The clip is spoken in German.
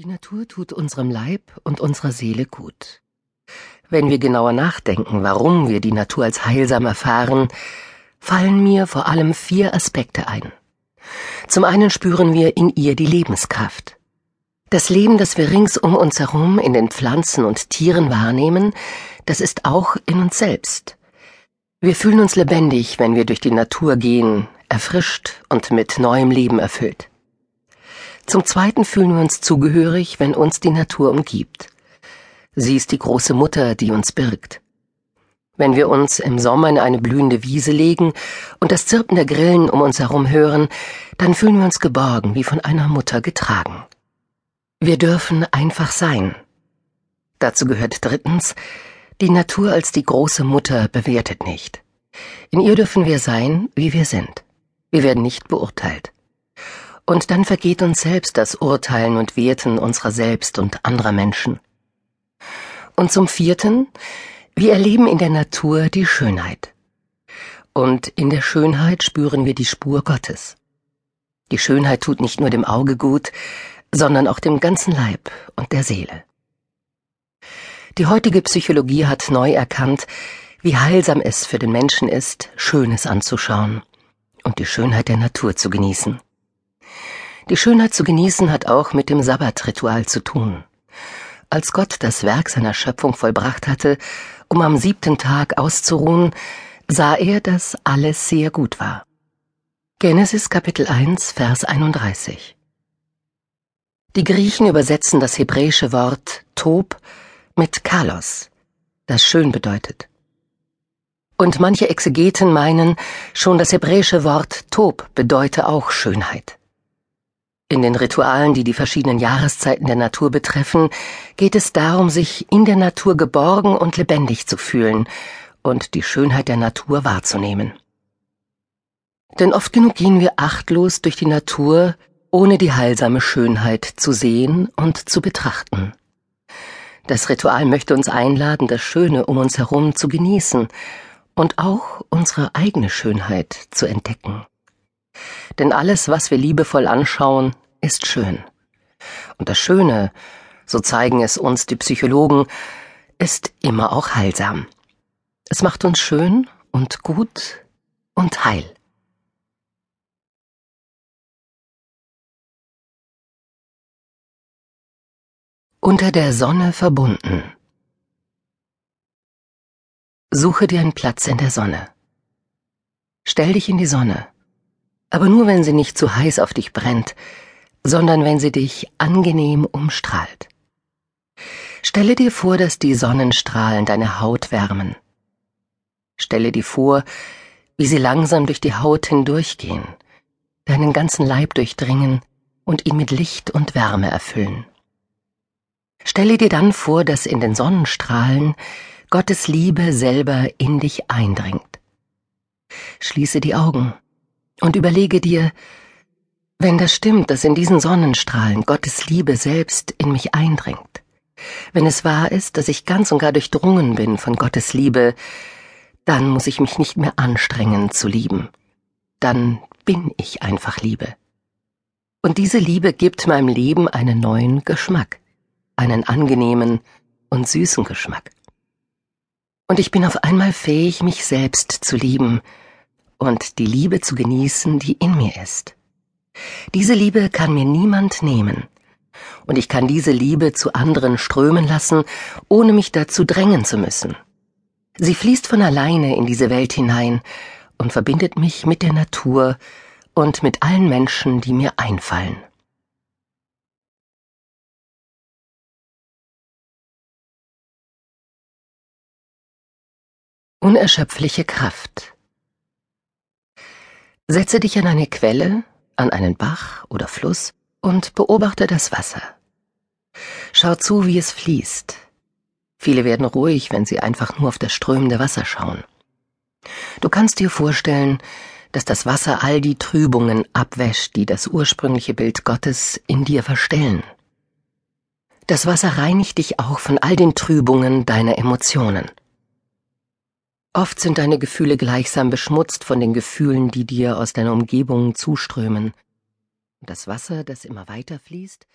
Die Natur tut unserem Leib und unserer Seele gut. Wenn wir genauer nachdenken, warum wir die Natur als heilsam erfahren, fallen mir vor allem vier Aspekte ein. Zum einen spüren wir in ihr die Lebenskraft. Das Leben, das wir rings um uns herum in den Pflanzen und Tieren wahrnehmen, das ist auch in uns selbst. Wir fühlen uns lebendig, wenn wir durch die Natur gehen, erfrischt und mit neuem Leben erfüllt. Zum Zweiten fühlen wir uns zugehörig, wenn uns die Natur umgibt. Sie ist die große Mutter, die uns birgt. Wenn wir uns im Sommer in eine blühende Wiese legen und das Zirpen der Grillen um uns herum hören, dann fühlen wir uns geborgen, wie von einer Mutter getragen. Wir dürfen einfach sein. Dazu gehört drittens, die Natur als die große Mutter bewertet nicht. In ihr dürfen wir sein, wie wir sind. Wir werden nicht beurteilt. Und dann vergeht uns selbst das Urteilen und Werten unserer selbst und anderer Menschen. Und zum vierten, wir erleben in der Natur die Schönheit. Und in der Schönheit spüren wir die Spur Gottes. Die Schönheit tut nicht nur dem Auge gut, sondern auch dem ganzen Leib und der Seele. Die heutige Psychologie hat neu erkannt, wie heilsam es für den Menschen ist, Schönes anzuschauen und die Schönheit der Natur zu genießen. Die Schönheit zu genießen hat auch mit dem Sabbatritual zu tun. Als Gott das Werk seiner Schöpfung vollbracht hatte, um am siebten Tag auszuruhen, sah er, dass alles sehr gut war. Genesis Kapitel 1, Vers 31. Die Griechen übersetzen das hebräische Wort Tob mit Kalos, das schön bedeutet. Und manche Exegeten meinen, schon das hebräische Wort Tob bedeute auch Schönheit. In den Ritualen, die die verschiedenen Jahreszeiten der Natur betreffen, geht es darum, sich in der Natur geborgen und lebendig zu fühlen und die Schönheit der Natur wahrzunehmen. Denn oft genug gehen wir achtlos durch die Natur, ohne die heilsame Schönheit zu sehen und zu betrachten. Das Ritual möchte uns einladen, das Schöne um uns herum zu genießen und auch unsere eigene Schönheit zu entdecken. Denn alles, was wir liebevoll anschauen, ist schön. Und das Schöne, so zeigen es uns die Psychologen, ist immer auch heilsam. Es macht uns schön und gut und heil. Unter der Sonne verbunden. Suche dir einen Platz in der Sonne. Stell dich in die Sonne aber nur wenn sie nicht zu heiß auf dich brennt, sondern wenn sie dich angenehm umstrahlt. Stelle dir vor, dass die Sonnenstrahlen deine Haut wärmen. Stelle dir vor, wie sie langsam durch die Haut hindurchgehen, deinen ganzen Leib durchdringen und ihn mit Licht und Wärme erfüllen. Stelle dir dann vor, dass in den Sonnenstrahlen Gottes Liebe selber in dich eindringt. Schließe die Augen und überlege dir, wenn das stimmt, dass in diesen Sonnenstrahlen Gottes Liebe selbst in mich eindringt, wenn es wahr ist, dass ich ganz und gar durchdrungen bin von Gottes Liebe, dann muss ich mich nicht mehr anstrengen zu lieben. Dann bin ich einfach Liebe. Und diese Liebe gibt meinem Leben einen neuen Geschmack, einen angenehmen und süßen Geschmack. Und ich bin auf einmal fähig, mich selbst zu lieben, und die Liebe zu genießen, die in mir ist. Diese Liebe kann mir niemand nehmen, und ich kann diese Liebe zu anderen strömen lassen, ohne mich dazu drängen zu müssen. Sie fließt von alleine in diese Welt hinein und verbindet mich mit der Natur und mit allen Menschen, die mir einfallen. Unerschöpfliche Kraft Setze dich an eine Quelle, an einen Bach oder Fluss und beobachte das Wasser. Schau zu, wie es fließt. Viele werden ruhig, wenn sie einfach nur auf das strömende Wasser schauen. Du kannst dir vorstellen, dass das Wasser all die Trübungen abwäscht, die das ursprüngliche Bild Gottes in dir verstellen. Das Wasser reinigt dich auch von all den Trübungen deiner Emotionen. Oft sind deine Gefühle gleichsam beschmutzt von den Gefühlen, die dir aus deiner Umgebung zuströmen. Das Wasser, das immer weiter fließt,